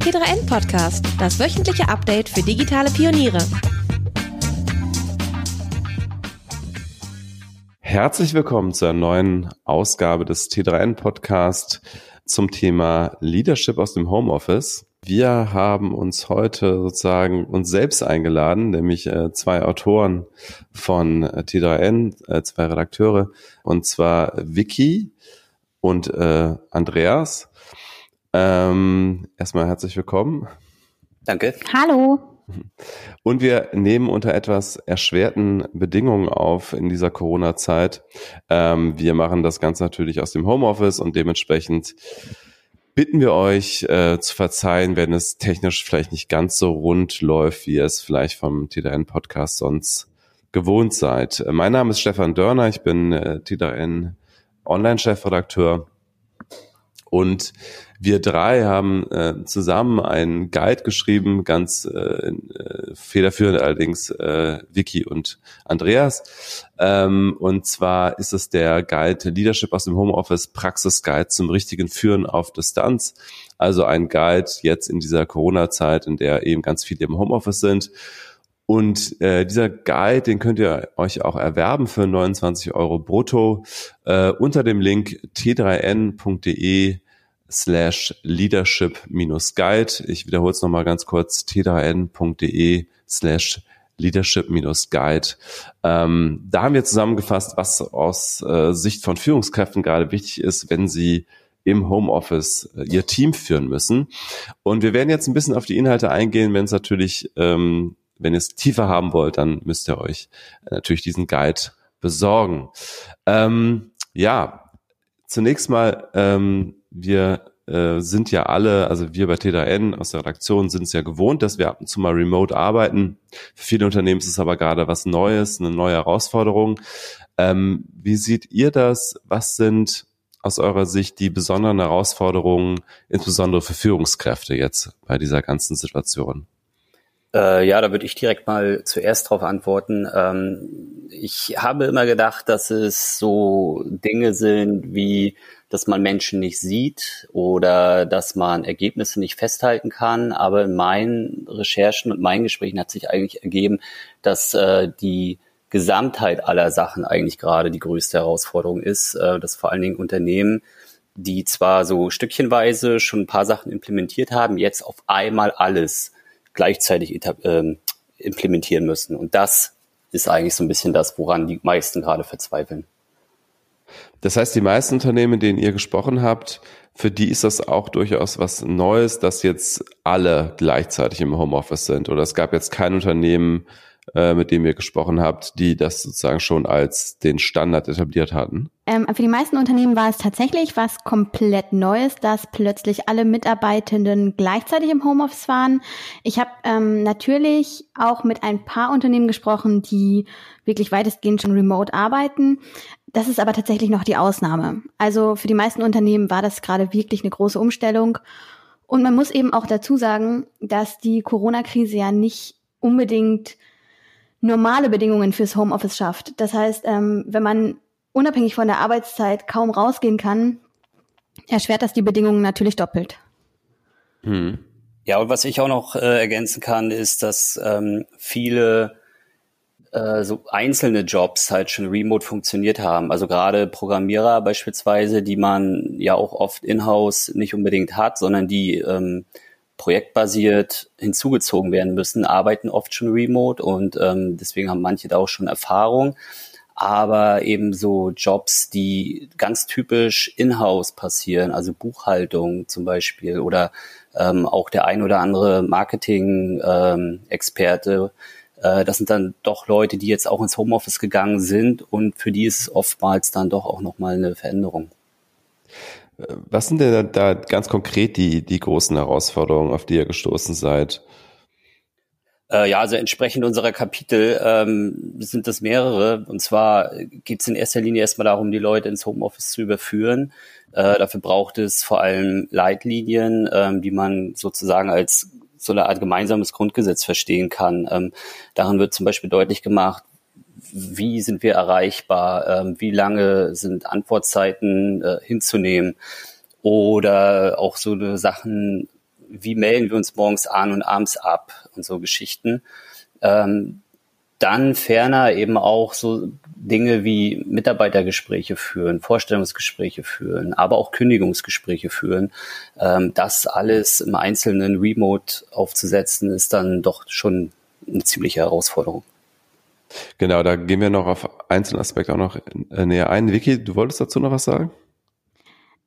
T3N Podcast, das wöchentliche Update für digitale Pioniere. Herzlich willkommen zu einer neuen Ausgabe des T3N Podcast zum Thema Leadership aus dem Homeoffice. Wir haben uns heute sozusagen uns selbst eingeladen, nämlich äh, zwei Autoren von äh, T3N, äh, zwei Redakteure, und zwar Vicky und Andreas. Ähm, erstmal herzlich willkommen. Danke. Hallo. Und wir nehmen unter etwas erschwerten Bedingungen auf in dieser Corona-Zeit. Ähm, wir machen das Ganze natürlich aus dem Homeoffice und dementsprechend bitten wir euch äh, zu verzeihen, wenn es technisch vielleicht nicht ganz so rund läuft, wie ihr es vielleicht vom TDN-Podcast sonst gewohnt seid. Mein Name ist Stefan Dörner, ich bin äh, TDN Online-Chefredakteur und wir drei haben äh, zusammen einen Guide geschrieben, ganz äh, äh, federführend allerdings äh, Vicky und Andreas. Ähm, und zwar ist es der Guide Leadership aus dem Homeoffice Praxis-Guide zum richtigen Führen auf Distanz. Also ein Guide jetzt in dieser Corona-Zeit, in der eben ganz viele im Homeoffice sind. Und äh, dieser Guide, den könnt ihr euch auch erwerben für 29 Euro brutto äh, unter dem Link t3n.de slash leadership-guide. Ich wiederhole es nochmal ganz kurz, t3n.de slash leadership-guide. Ähm, da haben wir zusammengefasst, was aus äh, Sicht von Führungskräften gerade wichtig ist, wenn sie im Homeoffice äh, ihr Team führen müssen. Und wir werden jetzt ein bisschen auf die Inhalte eingehen, wenn es natürlich, ähm, wenn ihr es tiefer haben wollt, dann müsst ihr euch äh, natürlich diesen Guide besorgen. Ähm, ja, zunächst mal ähm, wir äh, sind ja alle, also wir bei TDN aus der Redaktion sind es ja gewohnt, dass wir ab und zu mal remote arbeiten. Für viele Unternehmen ist es aber gerade was Neues, eine neue Herausforderung. Ähm, wie seht ihr das? Was sind aus eurer Sicht die besonderen Herausforderungen, insbesondere für Führungskräfte jetzt bei dieser ganzen Situation? Äh, ja, da würde ich direkt mal zuerst darauf antworten. Ähm, ich habe immer gedacht, dass es so Dinge sind wie dass man Menschen nicht sieht oder dass man Ergebnisse nicht festhalten kann. Aber in meinen Recherchen und meinen Gesprächen hat sich eigentlich ergeben, dass äh, die Gesamtheit aller Sachen eigentlich gerade die größte Herausforderung ist, äh, dass vor allen Dingen Unternehmen, die zwar so stückchenweise schon ein paar Sachen implementiert haben, jetzt auf einmal alles gleichzeitig äh, implementieren müssen. Und das ist eigentlich so ein bisschen das, woran die meisten gerade verzweifeln. Das heißt, die meisten Unternehmen, mit denen ihr gesprochen habt, für die ist das auch durchaus was Neues, dass jetzt alle gleichzeitig im Homeoffice sind. Oder es gab jetzt kein Unternehmen, äh, mit dem ihr gesprochen habt, die das sozusagen schon als den Standard etabliert hatten? Ähm, für die meisten Unternehmen war es tatsächlich was komplett Neues, dass plötzlich alle Mitarbeitenden gleichzeitig im Homeoffice waren. Ich habe ähm, natürlich auch mit ein paar Unternehmen gesprochen, die wirklich weitestgehend schon remote arbeiten. Das ist aber tatsächlich noch die Ausnahme. Also für die meisten Unternehmen war das gerade wirklich eine große Umstellung. Und man muss eben auch dazu sagen, dass die Corona-Krise ja nicht unbedingt normale Bedingungen fürs Homeoffice schafft. Das heißt, ähm, wenn man unabhängig von der Arbeitszeit kaum rausgehen kann, erschwert das die Bedingungen natürlich doppelt. Hm. Ja, und was ich auch noch äh, ergänzen kann, ist, dass ähm, viele äh, so einzelne Jobs halt schon remote funktioniert haben. Also gerade Programmierer beispielsweise, die man ja auch oft in-house nicht unbedingt hat, sondern die ähm, projektbasiert hinzugezogen werden müssen, arbeiten oft schon remote und ähm, deswegen haben manche da auch schon Erfahrung. Aber eben so Jobs, die ganz typisch in-house passieren, also Buchhaltung zum Beispiel oder ähm, auch der ein oder andere Marketing-Experte, ähm, äh, das sind dann doch Leute, die jetzt auch ins Homeoffice gegangen sind und für die ist es oftmals dann doch auch nochmal eine Veränderung. Was sind denn da ganz konkret die, die großen Herausforderungen, auf die ihr gestoßen seid? Äh, ja, also entsprechend unserer Kapitel ähm, sind das mehrere. Und zwar geht es in erster Linie erstmal darum, die Leute ins Homeoffice zu überführen. Äh, dafür braucht es vor allem Leitlinien, ähm, die man sozusagen als so eine Art gemeinsames Grundgesetz verstehen kann. Ähm, darin wird zum Beispiel deutlich gemacht, wie sind wir erreichbar, ähm, wie lange sind Antwortzeiten äh, hinzunehmen oder auch so eine Sachen wie melden wir uns morgens an und abends ab und so Geschichten. Ähm, dann ferner eben auch so Dinge wie Mitarbeitergespräche führen, Vorstellungsgespräche führen, aber auch Kündigungsgespräche führen. Ähm, das alles im Einzelnen remote aufzusetzen, ist dann doch schon eine ziemliche Herausforderung. Genau, da gehen wir noch auf einzelne Aspekte auch noch äh, näher ein. Vicky, du wolltest dazu noch was sagen?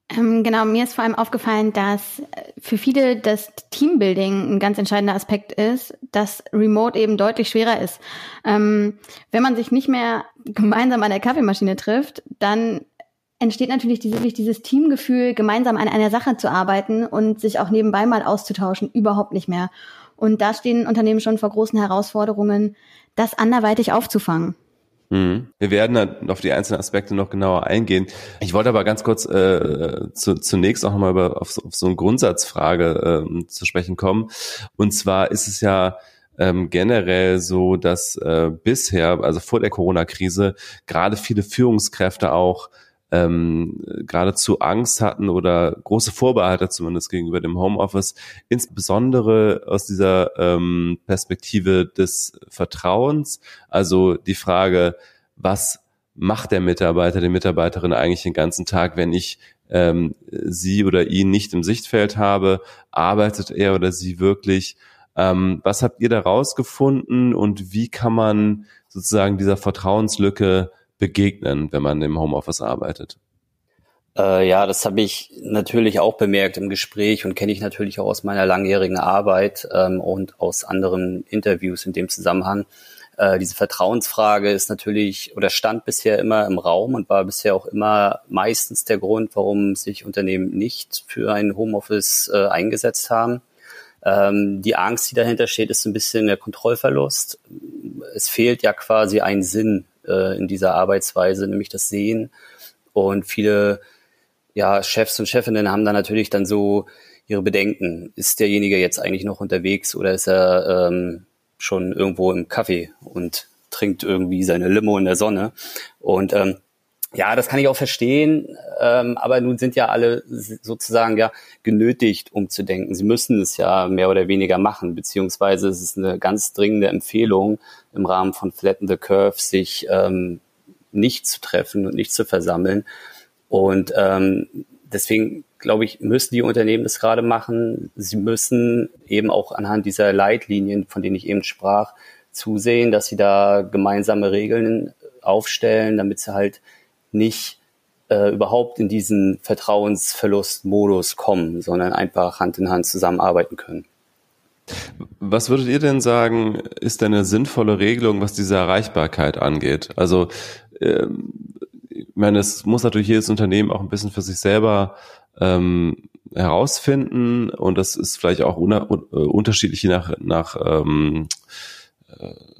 Ähm, genau, mir ist vor allem aufgefallen, dass äh, für viele das Teambuilding ein ganz entscheidender Aspekt ist, dass Remote eben deutlich schwerer ist. Ähm, wenn man sich nicht mehr gemeinsam an der Kaffeemaschine trifft, dann entsteht natürlich dieses, dieses Teamgefühl, gemeinsam an einer Sache zu arbeiten und sich auch nebenbei mal auszutauschen, überhaupt nicht mehr. Und da stehen Unternehmen schon vor großen Herausforderungen, das anderweitig aufzufangen. Mhm. Wir werden dann auf die einzelnen Aspekte noch genauer eingehen. Ich wollte aber ganz kurz äh, zu, zunächst auch nochmal über, auf, auf so eine Grundsatzfrage äh, zu sprechen kommen. Und zwar ist es ja ähm, generell so, dass äh, bisher, also vor der Corona-Krise, gerade viele Führungskräfte auch ähm, geradezu Angst hatten oder große Vorbehalte zumindest gegenüber dem Homeoffice, insbesondere aus dieser ähm, Perspektive des Vertrauens. Also die Frage, was macht der Mitarbeiter, die Mitarbeiterin eigentlich den ganzen Tag, wenn ich ähm, sie oder ihn nicht im Sichtfeld habe? Arbeitet er oder sie wirklich? Ähm, was habt ihr da rausgefunden und wie kann man sozusagen dieser Vertrauenslücke begegnen, wenn man im Homeoffice arbeitet? Äh, ja, das habe ich natürlich auch bemerkt im Gespräch und kenne ich natürlich auch aus meiner langjährigen Arbeit ähm, und aus anderen Interviews in dem Zusammenhang. Äh, diese Vertrauensfrage ist natürlich oder stand bisher immer im Raum und war bisher auch immer meistens der Grund, warum sich Unternehmen nicht für ein Homeoffice äh, eingesetzt haben. Ähm, die Angst, die dahinter steht, ist ein bisschen der Kontrollverlust. Es fehlt ja quasi ein Sinn äh, in dieser Arbeitsweise, nämlich das Sehen. Und viele ja, Chefs und Chefinnen haben da natürlich dann so ihre Bedenken. Ist derjenige jetzt eigentlich noch unterwegs oder ist er ähm, schon irgendwo im Kaffee und trinkt irgendwie seine Limo in der Sonne? Und ähm, ja, das kann ich auch verstehen, ähm, aber nun sind ja alle sozusagen ja genötigt, umzudenken. Sie müssen es ja mehr oder weniger machen, beziehungsweise es ist eine ganz dringende Empfehlung im Rahmen von Flatten the Curve, sich ähm, nicht zu treffen und nicht zu versammeln. Und ähm, deswegen glaube ich, müssen die Unternehmen das gerade machen. Sie müssen eben auch anhand dieser Leitlinien, von denen ich eben sprach, zusehen, dass sie da gemeinsame Regeln aufstellen, damit sie halt nicht äh, überhaupt in diesen Vertrauensverlustmodus kommen, sondern einfach Hand in Hand zusammenarbeiten können. Was würdet ihr denn sagen, ist denn eine sinnvolle Regelung, was diese Erreichbarkeit angeht? Also, ähm, ich meine, es muss natürlich jedes Unternehmen auch ein bisschen für sich selber ähm, herausfinden und das ist vielleicht auch äh, unterschiedlich je nach, nach ähm, äh,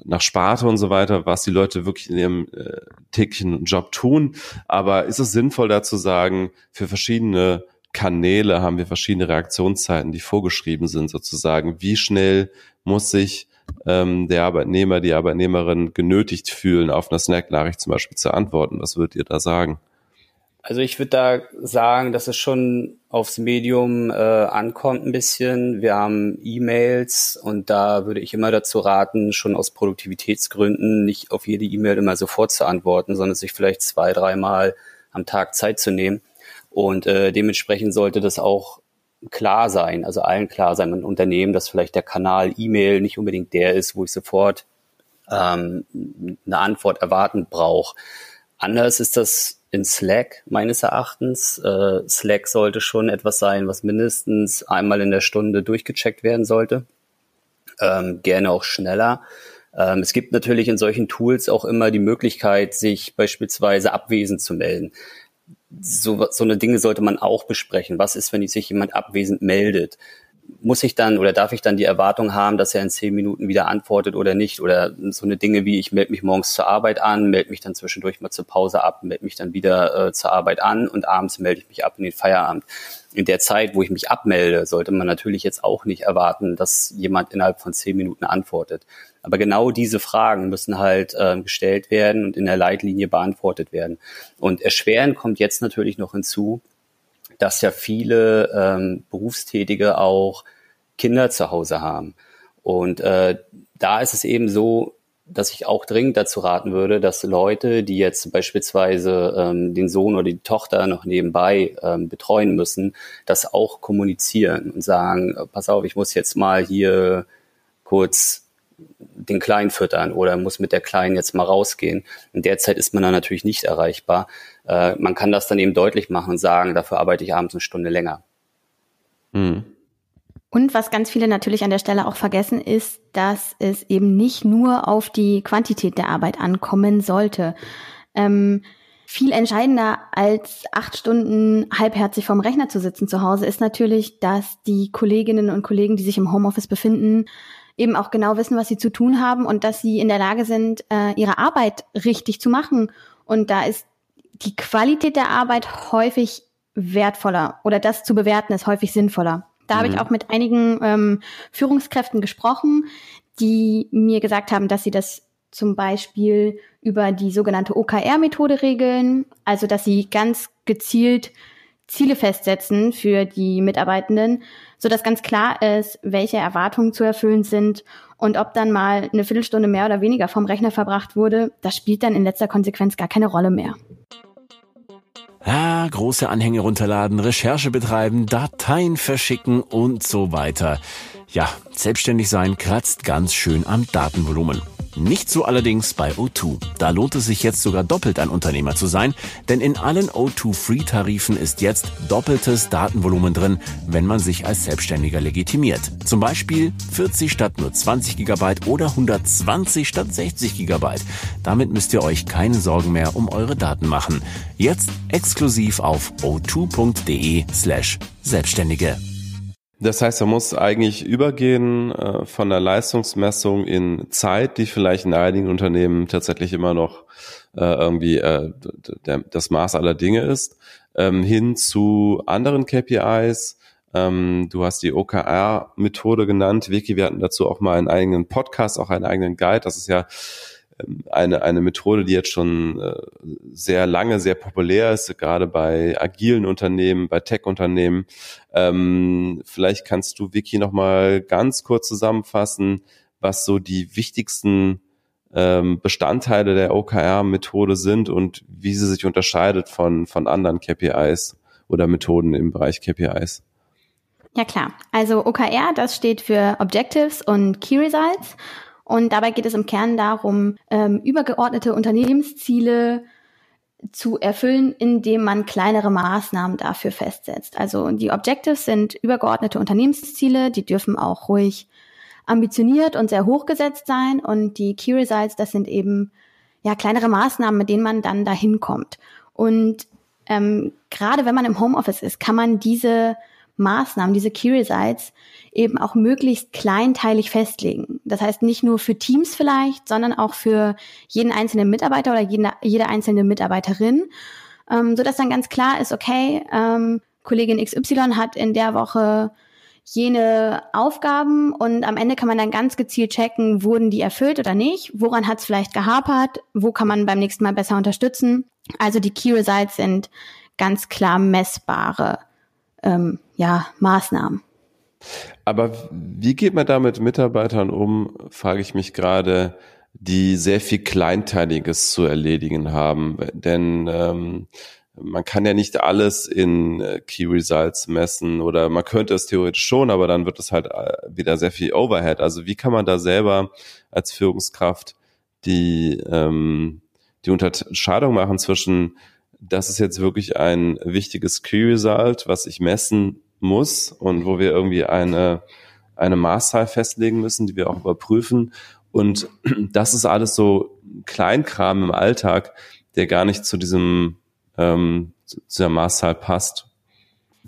nach Sparte und so weiter, was die Leute wirklich in ihrem äh, täglichen Job tun. Aber ist es sinnvoll, da zu sagen, für verschiedene Kanäle haben wir verschiedene Reaktionszeiten, die vorgeschrieben sind, sozusagen. Wie schnell muss sich ähm, der Arbeitnehmer, die Arbeitnehmerin genötigt fühlen, auf eine Snack-Nachricht zum Beispiel zu antworten? Was würdet ihr da sagen? Also ich würde da sagen, dass es schon aufs Medium äh, ankommt ein bisschen. Wir haben E-Mails und da würde ich immer dazu raten, schon aus Produktivitätsgründen nicht auf jede E-Mail immer sofort zu antworten, sondern sich vielleicht zwei, dreimal am Tag Zeit zu nehmen. Und äh, dementsprechend sollte das auch klar sein, also allen klar sein im Unternehmen, dass vielleicht der Kanal E-Mail nicht unbedingt der ist, wo ich sofort ähm, eine Antwort erwarten brauche. Anders ist das in Slack meines Erachtens. Äh, Slack sollte schon etwas sein, was mindestens einmal in der Stunde durchgecheckt werden sollte. Ähm, gerne auch schneller. Ähm, es gibt natürlich in solchen Tools auch immer die Möglichkeit, sich beispielsweise abwesend zu melden. So, so eine Dinge sollte man auch besprechen. Was ist, wenn sich jemand abwesend meldet? Muss ich dann oder darf ich dann die Erwartung haben, dass er in zehn Minuten wieder antwortet oder nicht? Oder so eine Dinge wie, ich melde mich morgens zur Arbeit an, melde mich dann zwischendurch mal zur Pause ab, melde mich dann wieder äh, zur Arbeit an und abends melde ich mich ab in den Feierabend. In der Zeit, wo ich mich abmelde, sollte man natürlich jetzt auch nicht erwarten, dass jemand innerhalb von zehn Minuten antwortet. Aber genau diese Fragen müssen halt äh, gestellt werden und in der Leitlinie beantwortet werden. Und erschwerend kommt jetzt natürlich noch hinzu, dass ja viele ähm, Berufstätige auch Kinder zu Hause haben. Und äh, da ist es eben so, dass ich auch dringend dazu raten würde, dass Leute, die jetzt beispielsweise ähm, den Sohn oder die Tochter noch nebenbei ähm, betreuen müssen, das auch kommunizieren und sagen, pass auf, ich muss jetzt mal hier kurz den Kleinen füttern oder muss mit der Kleinen jetzt mal rausgehen. In der Zeit ist man dann natürlich nicht erreichbar. Äh, man kann das dann eben deutlich machen und sagen, dafür arbeite ich abends eine Stunde länger. Mhm. Und was ganz viele natürlich an der Stelle auch vergessen, ist, dass es eben nicht nur auf die Quantität der Arbeit ankommen sollte. Ähm, viel entscheidender als acht Stunden halbherzig vorm Rechner zu sitzen zu Hause ist natürlich, dass die Kolleginnen und Kollegen, die sich im Homeoffice befinden, eben auch genau wissen, was sie zu tun haben und dass sie in der Lage sind, äh, ihre Arbeit richtig zu machen. Und da ist die Qualität der Arbeit häufig wertvoller oder das zu bewerten ist häufig sinnvoller. Da mhm. habe ich mhm. auch mit einigen ähm, Führungskräften gesprochen, die mir gesagt haben, dass sie das zum Beispiel über die sogenannte OKR-Methode regeln, also dass sie ganz gezielt Ziele festsetzen für die Mitarbeitenden, so dass ganz klar ist, welche Erwartungen zu erfüllen sind und ob dann mal eine Viertelstunde mehr oder weniger vom Rechner verbracht wurde, das spielt dann in letzter Konsequenz gar keine Rolle mehr. Ah, große Anhänge runterladen, Recherche betreiben, Dateien verschicken und so weiter. Ja, selbstständig sein kratzt ganz schön am Datenvolumen. Nicht so allerdings bei O2. Da lohnt es sich jetzt sogar doppelt ein Unternehmer zu sein, denn in allen O2 Free-Tarifen ist jetzt doppeltes Datenvolumen drin, wenn man sich als Selbstständiger legitimiert. Zum Beispiel 40 statt nur 20 GB oder 120 statt 60 GB. Damit müsst ihr euch keine Sorgen mehr um eure Daten machen. Jetzt exklusiv auf o2.de slash Selbstständige. Das heißt, er muss eigentlich übergehen äh, von der Leistungsmessung in Zeit, die vielleicht in einigen Unternehmen tatsächlich immer noch äh, irgendwie äh, der, das Maß aller Dinge ist, ähm, hin zu anderen KPIs. Ähm, du hast die OKR-Methode genannt. Vicky, wir hatten dazu auch mal einen eigenen Podcast, auch einen eigenen Guide. Das ist ja eine, eine Methode, die jetzt schon äh, sehr lange sehr populär ist, gerade bei agilen Unternehmen, bei Tech-Unternehmen. Ähm, vielleicht kannst du, Vicky, noch mal ganz kurz zusammenfassen, was so die wichtigsten ähm, Bestandteile der OKR-Methode sind und wie sie sich unterscheidet von, von anderen KPIs oder Methoden im Bereich KPIs. Ja klar. Also OKR, das steht für Objectives und Key Results. Und dabei geht es im Kern darum, ähm, übergeordnete Unternehmensziele zu erfüllen, indem man kleinere Maßnahmen dafür festsetzt. Also die Objectives sind übergeordnete Unternehmensziele, die dürfen auch ruhig ambitioniert und sehr hoch gesetzt sein. Und die Key Results, das sind eben ja kleinere Maßnahmen, mit denen man dann dahin kommt. Und ähm, gerade wenn man im Homeoffice ist, kann man diese Maßnahmen, diese Key Results eben auch möglichst kleinteilig festlegen. Das heißt nicht nur für Teams vielleicht, sondern auch für jeden einzelnen Mitarbeiter oder jede, jede einzelne Mitarbeiterin, ähm, so dass dann ganz klar ist, okay, ähm, Kollegin XY hat in der Woche jene Aufgaben und am Ende kann man dann ganz gezielt checken, wurden die erfüllt oder nicht, woran hat es vielleicht gehapert, wo kann man beim nächsten Mal besser unterstützen. Also die Key Results sind ganz klar messbare ähm, ja, Maßnahmen. Aber wie geht man da mit Mitarbeitern um, frage ich mich gerade, die sehr viel Kleinteiliges zu erledigen haben. Denn ähm, man kann ja nicht alles in äh, Key Results messen oder man könnte es theoretisch schon, aber dann wird es halt äh, wieder sehr viel Overhead. Also wie kann man da selber als Führungskraft die, ähm, die Unterscheidung machen zwischen, das ist jetzt wirklich ein wichtiges Key Result, was ich messen muss und wo wir irgendwie eine, eine Maßzahl festlegen müssen, die wir auch überprüfen. Und das ist alles so Kleinkram im Alltag, der gar nicht zu diesem ähm, zu der Maßzahl passt.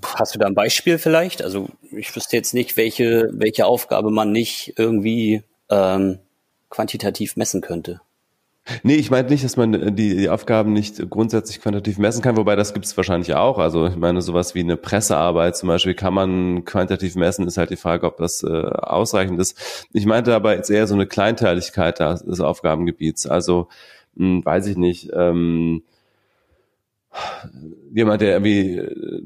Hast du da ein Beispiel vielleicht? Also ich wüsste jetzt nicht, welche, welche Aufgabe man nicht irgendwie ähm, quantitativ messen könnte. Nee, ich meine nicht, dass man äh, die, die Aufgaben nicht grundsätzlich quantitativ messen kann, wobei das gibt es wahrscheinlich auch. Also ich meine, sowas wie eine Pressearbeit zum Beispiel kann man quantitativ messen, ist halt die Frage, ob das äh, ausreichend ist. Ich meinte aber jetzt eher so eine Kleinteiligkeit des Aufgabengebiets. Also hm, weiß ich nicht, ähm, jemand, der irgendwie äh,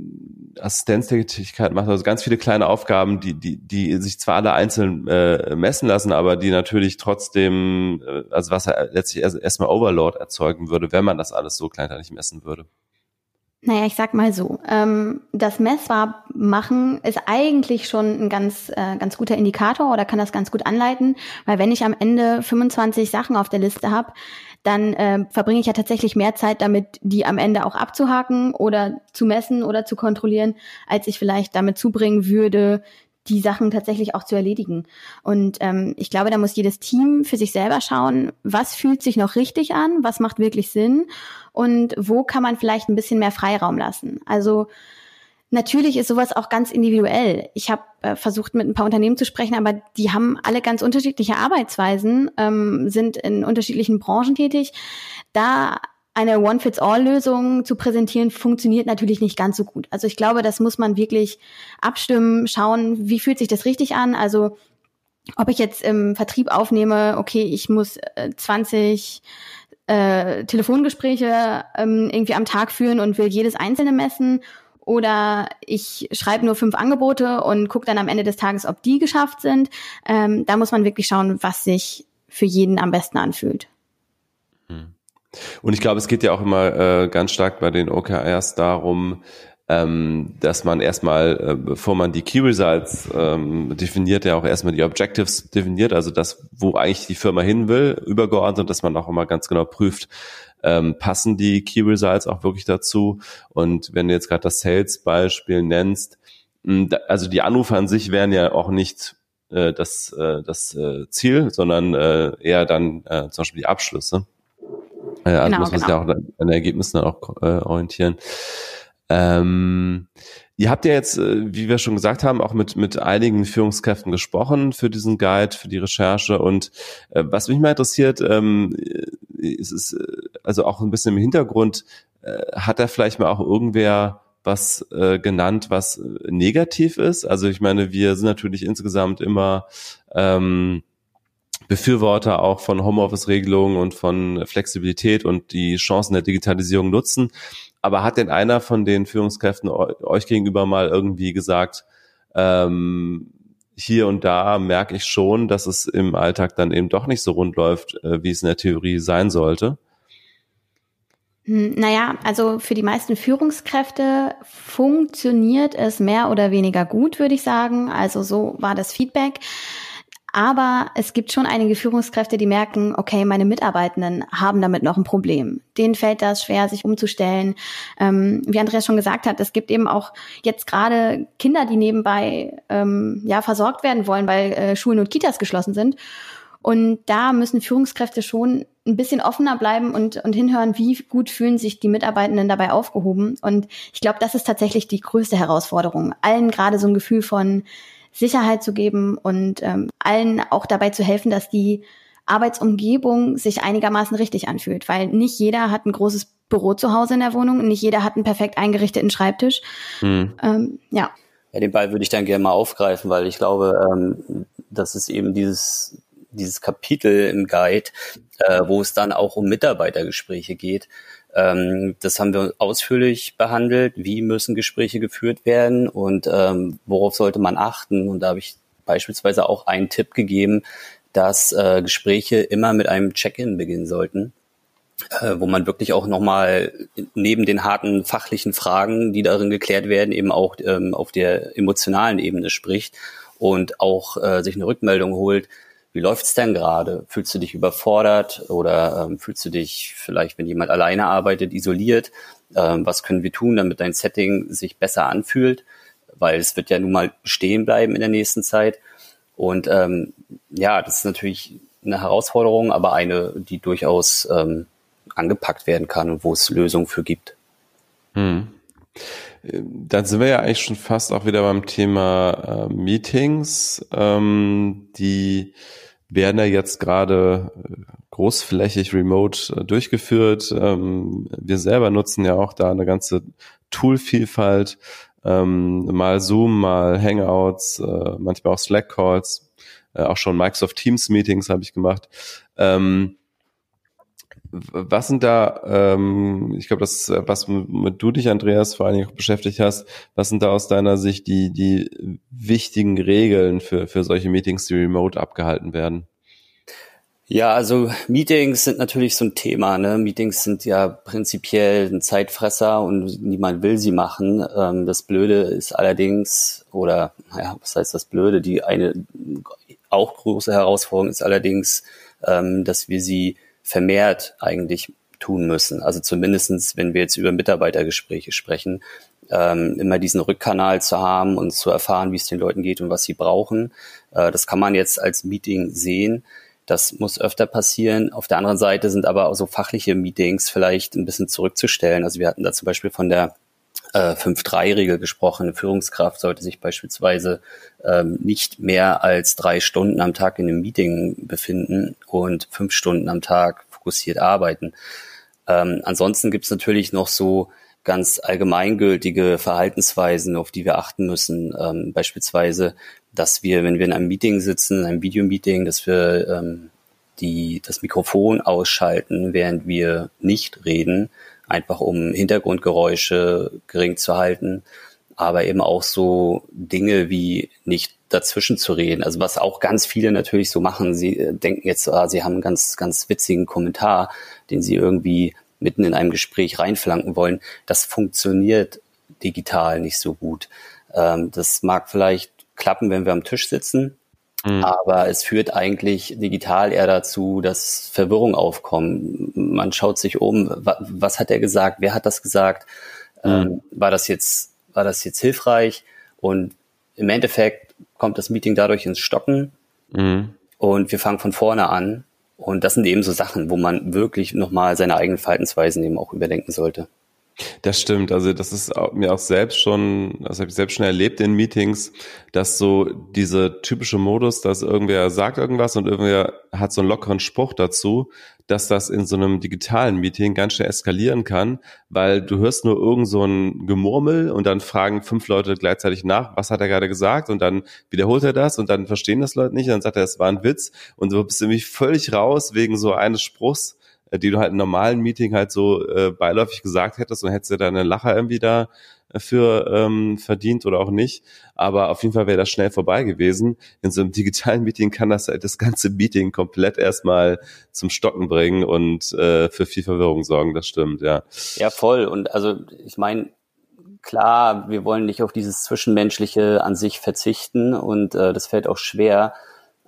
Assistenztätigkeit macht, also ganz viele kleine Aufgaben, die, die, die sich zwar alle einzeln äh, messen lassen, aber die natürlich trotzdem, äh, also was er letztlich erstmal Overload erzeugen würde, wenn man das alles so kleinteilig messen würde. Naja, ich sag mal so, ähm, das Messbar machen ist eigentlich schon ein ganz, äh, ganz guter Indikator oder kann das ganz gut anleiten, weil wenn ich am Ende 25 Sachen auf der Liste habe, dann äh, verbringe ich ja tatsächlich mehr Zeit damit, die am Ende auch abzuhaken oder zu messen oder zu kontrollieren, als ich vielleicht damit zubringen würde, die Sachen tatsächlich auch zu erledigen. Und ähm, ich glaube, da muss jedes Team für sich selber schauen, was fühlt sich noch richtig an, was macht wirklich Sinn und wo kann man vielleicht ein bisschen mehr Freiraum lassen. Also Natürlich ist sowas auch ganz individuell. Ich habe äh, versucht, mit ein paar Unternehmen zu sprechen, aber die haben alle ganz unterschiedliche Arbeitsweisen, ähm, sind in unterschiedlichen Branchen tätig. Da eine One-Fits-All-Lösung zu präsentieren, funktioniert natürlich nicht ganz so gut. Also ich glaube, das muss man wirklich abstimmen, schauen, wie fühlt sich das richtig an. Also ob ich jetzt im Vertrieb aufnehme, okay, ich muss äh, 20 äh, Telefongespräche ähm, irgendwie am Tag führen und will jedes einzelne messen oder ich schreibe nur fünf Angebote und gucke dann am Ende des Tages, ob die geschafft sind. Ähm, da muss man wirklich schauen, was sich für jeden am besten anfühlt. Hm. Und ich glaube, es geht ja auch immer äh, ganz stark bei den OKRs darum, ähm, dass man erstmal, äh, bevor man die Key Results ähm, definiert, ja auch erstmal die Objectives definiert, also das, wo eigentlich die Firma hin will, übergeordnet, dass man auch immer ganz genau prüft, ähm, passen die Key Results auch wirklich dazu. Und wenn du jetzt gerade das Sales-Beispiel nennst, also die Anrufe an sich wären ja auch nicht äh, das, äh, das äh, Ziel, sondern äh, eher dann äh, zum Beispiel die Abschlüsse. Äh, also genau, muss man genau. sich ja auch an den Ergebnissen dann auch äh, orientieren. Ähm, ihr habt ja jetzt, äh, wie wir schon gesagt haben, auch mit, mit einigen Führungskräften gesprochen für diesen Guide, für die Recherche. Und äh, was mich mal interessiert, ähm, ist es äh, also auch ein bisschen im Hintergrund, äh, hat da vielleicht mal auch irgendwer was äh, genannt, was äh, negativ ist? Also ich meine, wir sind natürlich insgesamt immer ähm, Befürworter auch von Homeoffice-Regelungen und von Flexibilität und die Chancen der Digitalisierung nutzen. Aber hat denn einer von den Führungskräften euch gegenüber mal irgendwie gesagt, ähm, hier und da merke ich schon, dass es im Alltag dann eben doch nicht so rund läuft, äh, wie es in der Theorie sein sollte? Hm, naja, also für die meisten Führungskräfte funktioniert es mehr oder weniger gut, würde ich sagen. Also so war das Feedback. Aber es gibt schon einige Führungskräfte, die merken, okay, meine Mitarbeitenden haben damit noch ein Problem. Denen fällt das schwer, sich umzustellen. Ähm, wie Andreas schon gesagt hat, es gibt eben auch jetzt gerade Kinder, die nebenbei ähm, ja versorgt werden wollen, weil äh, Schulen und Kitas geschlossen sind. Und da müssen Führungskräfte schon ein bisschen offener bleiben und, und hinhören, wie gut fühlen sich die Mitarbeitenden dabei aufgehoben. Und ich glaube, das ist tatsächlich die größte Herausforderung. Allen gerade so ein Gefühl von, Sicherheit zu geben und ähm, allen auch dabei zu helfen, dass die Arbeitsumgebung sich einigermaßen richtig anfühlt, weil nicht jeder hat ein großes Büro zu Hause in der Wohnung und nicht jeder hat einen perfekt eingerichteten Schreibtisch. Mhm. Ähm, ja. Ja, den Ball würde ich dann gerne mal aufgreifen, weil ich glaube, ähm, das ist eben dieses dieses Kapitel im Guide, äh, wo es dann auch um Mitarbeitergespräche geht, ähm, das haben wir ausführlich behandelt. Wie müssen Gespräche geführt werden und ähm, worauf sollte man achten? Und da habe ich beispielsweise auch einen Tipp gegeben, dass äh, Gespräche immer mit einem Check-in beginnen sollten, äh, wo man wirklich auch nochmal neben den harten fachlichen Fragen, die darin geklärt werden, eben auch ähm, auf der emotionalen Ebene spricht und auch äh, sich eine Rückmeldung holt, wie läuft's denn gerade? Fühlst du dich überfordert oder ähm, fühlst du dich vielleicht, wenn jemand alleine arbeitet, isoliert? Ähm, was können wir tun, damit dein Setting sich besser anfühlt? Weil es wird ja nun mal stehen bleiben in der nächsten Zeit. Und ähm, ja, das ist natürlich eine Herausforderung, aber eine, die durchaus ähm, angepackt werden kann und wo es Lösungen für gibt. Hm. Dann sind wir ja eigentlich schon fast auch wieder beim Thema äh, Meetings. Ähm, die werden ja jetzt gerade äh, großflächig remote äh, durchgeführt. Ähm, wir selber nutzen ja auch da eine ganze Toolvielfalt. Ähm, mal Zoom, mal Hangouts, äh, manchmal auch Slack-Calls, äh, auch schon Microsoft Teams-Meetings habe ich gemacht. Ähm, Was sind da, ähm, ich glaube, das, was mit du dich, Andreas, vor allen Dingen auch beschäftigt hast, was sind da aus deiner Sicht die, die wichtigen Regeln für, für solche Meetings, die remote abgehalten werden? Ja, also Meetings sind natürlich so ein Thema. Ne? Meetings sind ja prinzipiell ein Zeitfresser und niemand will sie machen. Ähm, das Blöde ist allerdings, oder ja, was heißt das Blöde? Die eine auch große Herausforderung ist allerdings, ähm, dass wir sie vermehrt eigentlich tun müssen. Also zumindestens, wenn wir jetzt über Mitarbeitergespräche sprechen, ähm, immer diesen Rückkanal zu haben und zu erfahren, wie es den Leuten geht und was sie brauchen. Äh, das kann man jetzt als Meeting sehen. Das muss öfter passieren. Auf der anderen Seite sind aber auch so fachliche Meetings vielleicht ein bisschen zurückzustellen. Also wir hatten da zum Beispiel von der äh, 5-3-Regel gesprochen. Eine Führungskraft sollte sich beispielsweise ähm, nicht mehr als drei Stunden am Tag in einem Meeting befinden und fünf Stunden am Tag fokussiert arbeiten. Ähm, ansonsten gibt es natürlich noch so ganz allgemeingültige Verhaltensweisen, auf die wir achten müssen. Ähm, beispielsweise, dass wir, wenn wir in einem Meeting sitzen, in einem Videomeeting, dass wir ähm, die, das Mikrofon ausschalten, während wir nicht reden, einfach um Hintergrundgeräusche gering zu halten, aber eben auch so Dinge wie nicht dazwischen zu reden. Also was auch ganz viele natürlich so machen. Sie äh, denken jetzt, ah, sie haben einen ganz, ganz witzigen Kommentar, den sie irgendwie mitten in einem Gespräch reinflanken wollen. Das funktioniert digital nicht so gut. Ähm, das mag vielleicht klappen, wenn wir am Tisch sitzen, Mhm. Aber es führt eigentlich digital eher dazu, dass Verwirrung aufkommt. Man schaut sich um, was hat er gesagt, wer hat das gesagt, mhm. ähm, war das jetzt, war das jetzt hilfreich? Und im Endeffekt kommt das Meeting dadurch ins Stocken mhm. und wir fangen von vorne an. Und das sind eben so Sachen, wo man wirklich nochmal seine eigenen Verhaltensweisen eben auch überdenken sollte. Das stimmt. Also das ist mir auch selbst schon, das habe ich selbst schon erlebt in Meetings, dass so diese typische Modus, dass irgendwer sagt irgendwas und irgendwer hat so einen lockeren Spruch dazu, dass das in so einem digitalen Meeting ganz schnell eskalieren kann, weil du hörst nur irgend so ein Gemurmel und dann fragen fünf Leute gleichzeitig nach, was hat er gerade gesagt? Und dann wiederholt er das und dann verstehen das Leute nicht, und dann sagt er, es war ein Witz. Und du bist nämlich völlig raus wegen so eines Spruchs die du halt im normalen Meeting halt so äh, beiläufig gesagt hättest und hättest du deine Lacher irgendwie da äh, für ähm, verdient oder auch nicht. Aber auf jeden Fall wäre das schnell vorbei gewesen. In so einem digitalen Meeting kann das halt das ganze Meeting komplett erstmal zum Stocken bringen und äh, für viel Verwirrung sorgen. Das stimmt, ja. Ja, voll. Und also ich meine, klar, wir wollen nicht auf dieses Zwischenmenschliche an sich verzichten und äh, das fällt auch schwer.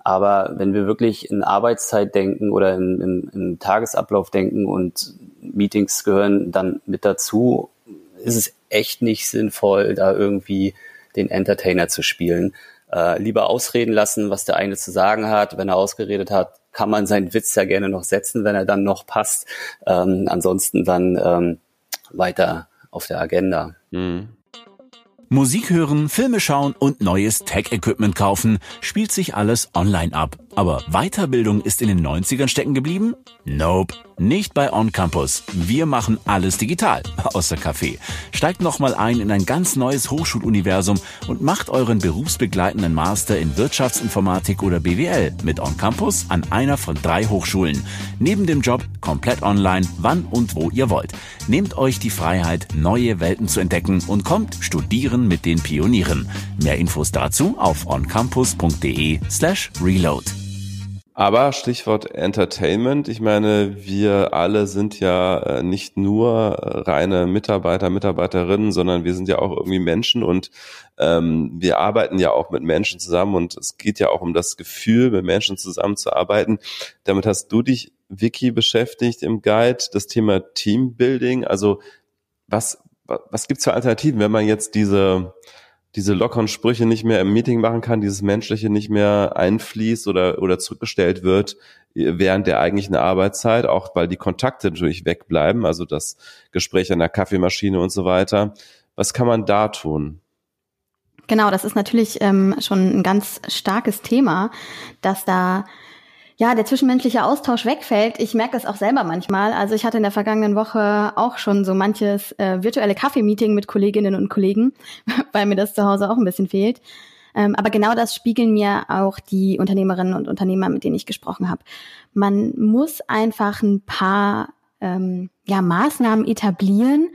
Aber wenn wir wirklich in Arbeitszeit denken oder in, im, im Tagesablauf denken und Meetings gehören dann mit dazu, ist es echt nicht sinnvoll, da irgendwie den Entertainer zu spielen. Äh, lieber ausreden lassen, was der eine zu sagen hat. Wenn er ausgeredet hat, kann man seinen Witz ja gerne noch setzen, wenn er dann noch passt. Ähm, ansonsten dann ähm, weiter auf der Agenda. Mhm. Musik hören, Filme schauen und neues Tech-Equipment kaufen, spielt sich alles online ab. Aber Weiterbildung ist in den 90ern stecken geblieben? Nope. Nicht bei On Campus. Wir machen alles digital, außer Kaffee. Steigt nochmal ein in ein ganz neues Hochschuluniversum und macht euren berufsbegleitenden Master in Wirtschaftsinformatik oder BWL mit On Campus an einer von drei Hochschulen. Neben dem Job komplett online, wann und wo ihr wollt. Nehmt euch die Freiheit, neue Welten zu entdecken und kommt studieren mit den Pionieren. Mehr Infos dazu auf oncampus.de slash reload. Aber Stichwort Entertainment, ich meine, wir alle sind ja äh, nicht nur reine Mitarbeiter, Mitarbeiterinnen, sondern wir sind ja auch irgendwie Menschen und ähm, wir arbeiten ja auch mit Menschen zusammen und es geht ja auch um das Gefühl, mit Menschen zusammenzuarbeiten. Damit hast du dich, Vicky, beschäftigt im Guide, das Thema Teambuilding. Also was, was gibt's für Alternativen, wenn man jetzt diese diese lockeren Sprüche nicht mehr im Meeting machen kann, dieses Menschliche nicht mehr einfließt oder, oder zurückgestellt wird während der eigentlichen Arbeitszeit, auch weil die Kontakte natürlich wegbleiben, also das Gespräch an der Kaffeemaschine und so weiter. Was kann man da tun? Genau, das ist natürlich ähm, schon ein ganz starkes Thema, dass da ja, der zwischenmenschliche Austausch wegfällt. Ich merke das auch selber manchmal. Also ich hatte in der vergangenen Woche auch schon so manches äh, virtuelle Kaffeemeeting mit Kolleginnen und Kollegen, weil mir das zu Hause auch ein bisschen fehlt. Ähm, aber genau das spiegeln mir auch die Unternehmerinnen und Unternehmer, mit denen ich gesprochen habe. Man muss einfach ein paar ähm, ja, Maßnahmen etablieren,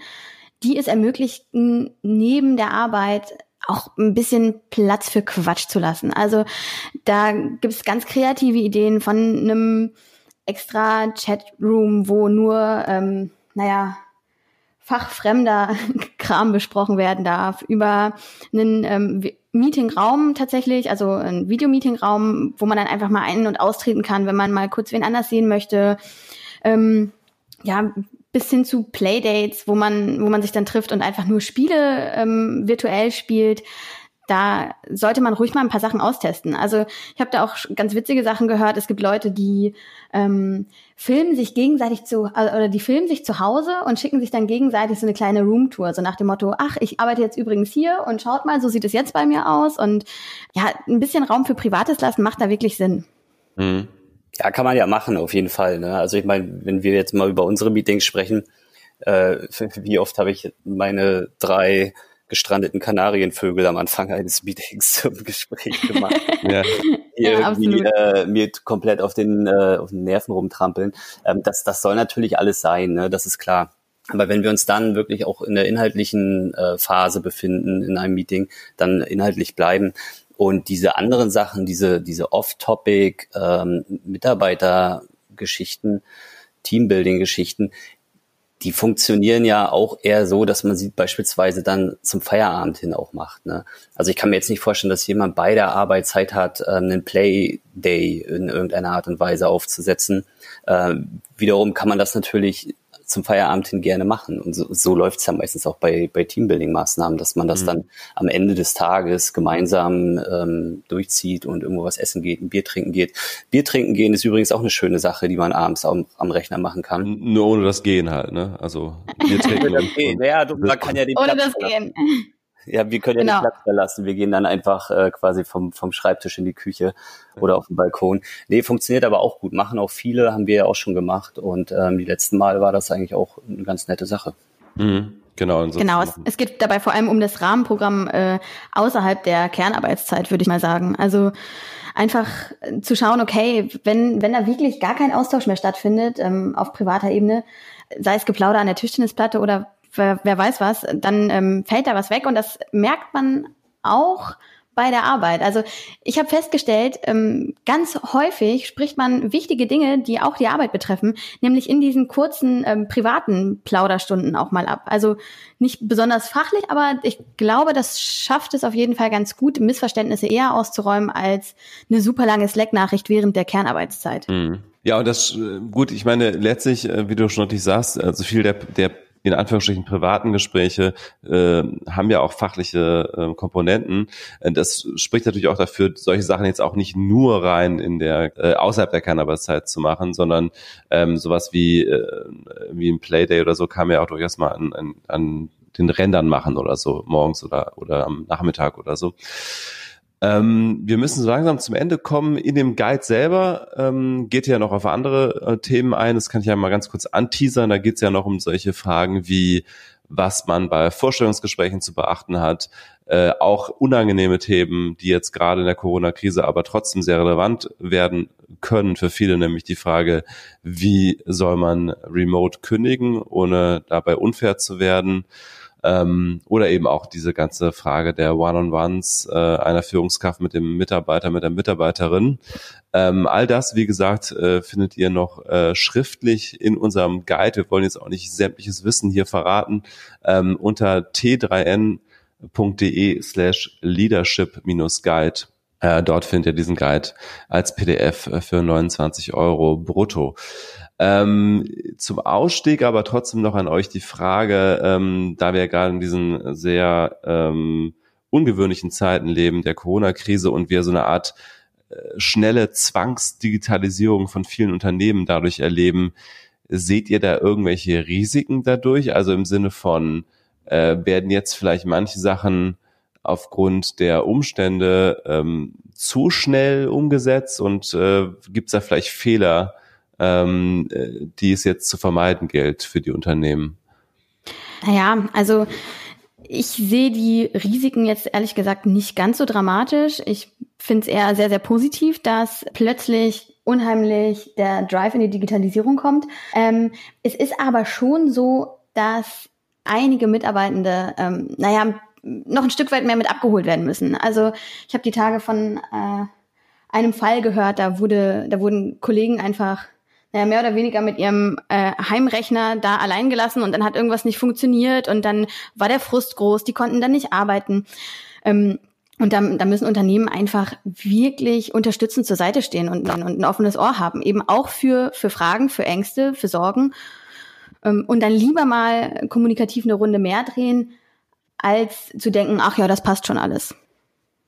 die es ermöglichten, neben der Arbeit auch ein bisschen Platz für Quatsch zu lassen. Also da gibt es ganz kreative Ideen von einem extra Chatroom, wo nur, ähm, naja, fachfremder Kram besprochen werden darf, über einen ähm, Meetingraum tatsächlich, also ein Videomeetingraum, wo man dann einfach mal ein- und austreten kann, wenn man mal kurz wen anders sehen möchte. Ähm, ja, bis hin zu Playdates, wo man, wo man sich dann trifft und einfach nur Spiele ähm, virtuell spielt. Da sollte man ruhig mal ein paar Sachen austesten. Also ich habe da auch ganz witzige Sachen gehört. Es gibt Leute, die ähm, filmen sich gegenseitig zu also, oder die filmen sich zu Hause und schicken sich dann gegenseitig so eine kleine Roomtour, so nach dem Motto: Ach, ich arbeite jetzt übrigens hier und schaut mal, so sieht es jetzt bei mir aus. Und ja, ein bisschen Raum für Privates lassen macht da wirklich Sinn. Mhm. Ja, kann man ja machen, auf jeden Fall. Ne? Also ich meine, wenn wir jetzt mal über unsere Meetings sprechen, äh, wie oft habe ich meine drei gestrandeten Kanarienvögel am Anfang eines Meetings zum Gespräch gemacht. ja. Die ja, irgendwie äh, mir komplett auf den, äh, auf den Nerven rumtrampeln. Ähm, das, das soll natürlich alles sein, ne? das ist klar. Aber wenn wir uns dann wirklich auch in der inhaltlichen äh, Phase befinden in einem Meeting, dann inhaltlich bleiben. Und diese anderen Sachen, diese, diese Off-Topic, ähm, Mitarbeitergeschichten, Teambuilding-Geschichten, die funktionieren ja auch eher so, dass man sie beispielsweise dann zum Feierabend hin auch macht. Ne? Also ich kann mir jetzt nicht vorstellen, dass jemand bei der Arbeit hat, ähm, einen Play Day in irgendeiner Art und Weise aufzusetzen. Ähm, wiederum kann man das natürlich zum Feierabend hin gerne machen. Und so, so läuft es ja meistens auch bei, bei Teambuilding-Maßnahmen, dass man das mhm. dann am Ende des Tages gemeinsam ähm, durchzieht und irgendwo was essen geht, ein Bier trinken geht. Bier trinken gehen ist übrigens auch eine schöne Sache, die man abends am, am Rechner machen kann. Nur ohne das Gehen halt, ne? Also Bier trinken. und, ja, du, man kann ja den Ohne Platz das Gehen. Ja, wir können ja genau. den Platz verlassen. Wir gehen dann einfach äh, quasi vom, vom Schreibtisch in die Küche oder auf den Balkon. Nee, funktioniert aber auch gut. Machen auch viele, haben wir ja auch schon gemacht. Und ähm, die letzten Mal war das eigentlich auch eine ganz nette Sache. Mhm. Genau, genau es, es, geht dabei vor allem um das Rahmenprogramm äh, außerhalb der Kernarbeitszeit, würde ich mal sagen. Also einfach zu schauen, okay, wenn, wenn da wirklich gar kein Austausch mehr stattfindet ähm, auf privater Ebene, sei es Geplauder an der Tischtennisplatte oder wer, wer weiß was, dann ähm, fällt da was weg und das merkt man auch bei der Arbeit. Also ich habe festgestellt, ähm, ganz häufig spricht man wichtige Dinge, die auch die Arbeit betreffen, nämlich in diesen kurzen ähm, privaten Plauderstunden auch mal ab. Also nicht besonders fachlich, aber ich glaube, das schafft es auf jeden Fall ganz gut, Missverständnisse eher auszuräumen als eine super lange Slack-Nachricht während der Kernarbeitszeit. Mhm. Ja, und das äh, gut, ich meine, letztlich, äh, wie du schon richtig sagst, also viel der, der in Anführungsstrichen privaten Gespräche äh, haben ja auch fachliche äh, Komponenten. Das spricht natürlich auch dafür, solche Sachen jetzt auch nicht nur rein in der äh, außerhalb der Kernarbeitszeit zu machen, sondern ähm, sowas wie äh, wie ein Playday oder so kann man ja auch durchaus mal an, an, an den Rändern machen oder so morgens oder oder am Nachmittag oder so. Ähm, wir müssen so langsam zum Ende kommen. In dem Guide selber ähm, geht ja noch auf andere äh, Themen ein. Das kann ich ja mal ganz kurz anteasern. Da geht es ja noch um solche Fragen wie, was man bei Vorstellungsgesprächen zu beachten hat. Äh, auch unangenehme Themen, die jetzt gerade in der Corona-Krise aber trotzdem sehr relevant werden können für viele, nämlich die Frage, wie soll man remote kündigen, ohne dabei unfair zu werden ähm, oder eben auch diese ganze Frage der One-on-Ones äh, einer Führungskraft mit dem Mitarbeiter, mit der Mitarbeiterin. Ähm, all das, wie gesagt, äh, findet ihr noch äh, schriftlich in unserem Guide. Wir wollen jetzt auch nicht sämtliches Wissen hier verraten. Ähm, unter t3n.de slash leadership-guide. Äh, dort findet ihr diesen Guide als PDF für 29 Euro brutto. Ähm, zum Ausstieg aber trotzdem noch an euch die Frage, ähm, da wir gerade in diesen sehr ähm, ungewöhnlichen Zeiten leben, der Corona-Krise und wir so eine Art äh, schnelle Zwangsdigitalisierung von vielen Unternehmen dadurch erleben, seht ihr da irgendwelche Risiken dadurch? Also im Sinne von, äh, werden jetzt vielleicht manche Sachen aufgrund der Umstände ähm, zu schnell umgesetzt und äh, gibt es da vielleicht Fehler, ähm, die es jetzt zu vermeiden gilt für die Unternehmen? Naja, also Ich sehe die Risiken jetzt ehrlich gesagt nicht ganz so dramatisch. Ich finde es eher sehr, sehr positiv, dass plötzlich unheimlich der Drive in die Digitalisierung kommt. Ähm, es ist aber schon so, dass einige Mitarbeitende, ähm, naja, noch ein Stück weit mehr mit abgeholt werden müssen. Also ich habe die Tage von äh, einem Fall gehört, da wurde, da wurden Kollegen einfach naja, mehr oder weniger mit ihrem äh, Heimrechner da allein gelassen und dann hat irgendwas nicht funktioniert und dann war der Frust groß, die konnten dann nicht arbeiten. Ähm, und da, da müssen Unternehmen einfach wirklich unterstützend zur Seite stehen und, und ein offenes Ohr haben, eben auch für, für Fragen, für Ängste, für Sorgen. Ähm, und dann lieber mal kommunikativ eine Runde mehr drehen, als zu denken, ach ja, das passt schon alles.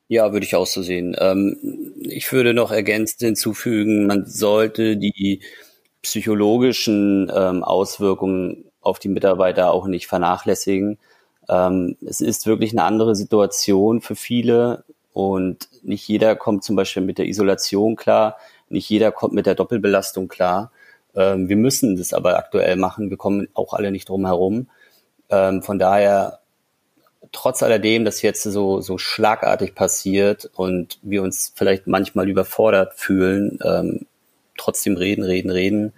Ja, würde ich auch so sehen. Ähm, ich würde noch ergänzend hinzufügen, man sollte die psychologischen ähm, Auswirkungen auf die Mitarbeiter auch nicht vernachlässigen. Ähm, es ist wirklich eine andere Situation für viele und nicht jeder kommt zum Beispiel mit der Isolation klar, nicht jeder kommt mit der Doppelbelastung klar. Ähm, wir müssen das aber aktuell machen, wir kommen auch alle nicht drum herum. Ähm, von daher, trotz alledem, dass jetzt so, so schlagartig passiert und wir uns vielleicht manchmal überfordert fühlen, ähm, trotzdem reden, reden, reden,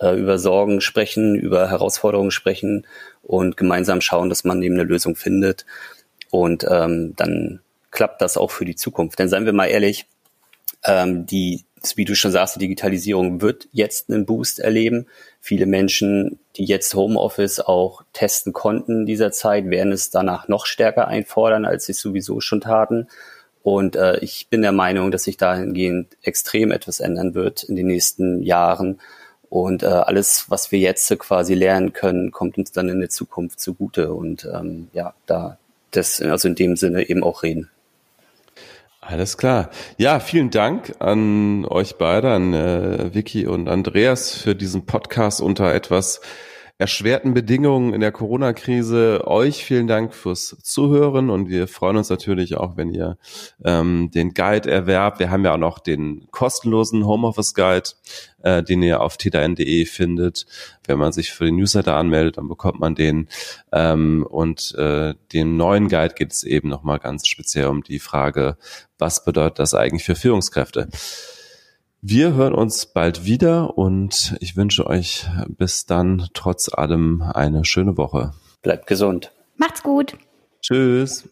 äh, über Sorgen sprechen, über Herausforderungen sprechen und gemeinsam schauen, dass man eben eine Lösung findet. Und ähm, dann klappt das auch für die Zukunft. Denn seien wir mal ehrlich, ähm, die, wie du schon sagst, die Digitalisierung wird jetzt einen Boost erleben. Viele Menschen, die jetzt Homeoffice auch testen konnten in dieser Zeit, werden es danach noch stärker einfordern, als sie es sowieso schon taten. Und äh, ich bin der Meinung, dass sich dahingehend extrem etwas ändern wird in den nächsten Jahren. Und äh, alles, was wir jetzt quasi lernen können, kommt uns dann in der Zukunft zugute. Und ähm, ja, da das also in dem Sinne eben auch reden. Alles klar. Ja, vielen Dank an euch beide, an äh, Vicky und Andreas für diesen Podcast unter etwas erschwerten Bedingungen in der Corona-Krise. Euch vielen Dank fürs Zuhören und wir freuen uns natürlich auch, wenn ihr ähm, den Guide erwerbt. Wir haben ja auch noch den kostenlosen Homeoffice Guide, äh, den ihr auf tdn.de findet. Wenn man sich für den Newsletter anmeldet, dann bekommt man den. Ähm, und äh, dem neuen Guide geht es eben nochmal ganz speziell um die Frage, was bedeutet das eigentlich für Führungskräfte? Wir hören uns bald wieder und ich wünsche euch bis dann trotz allem eine schöne Woche. Bleibt gesund. Macht's gut. Tschüss.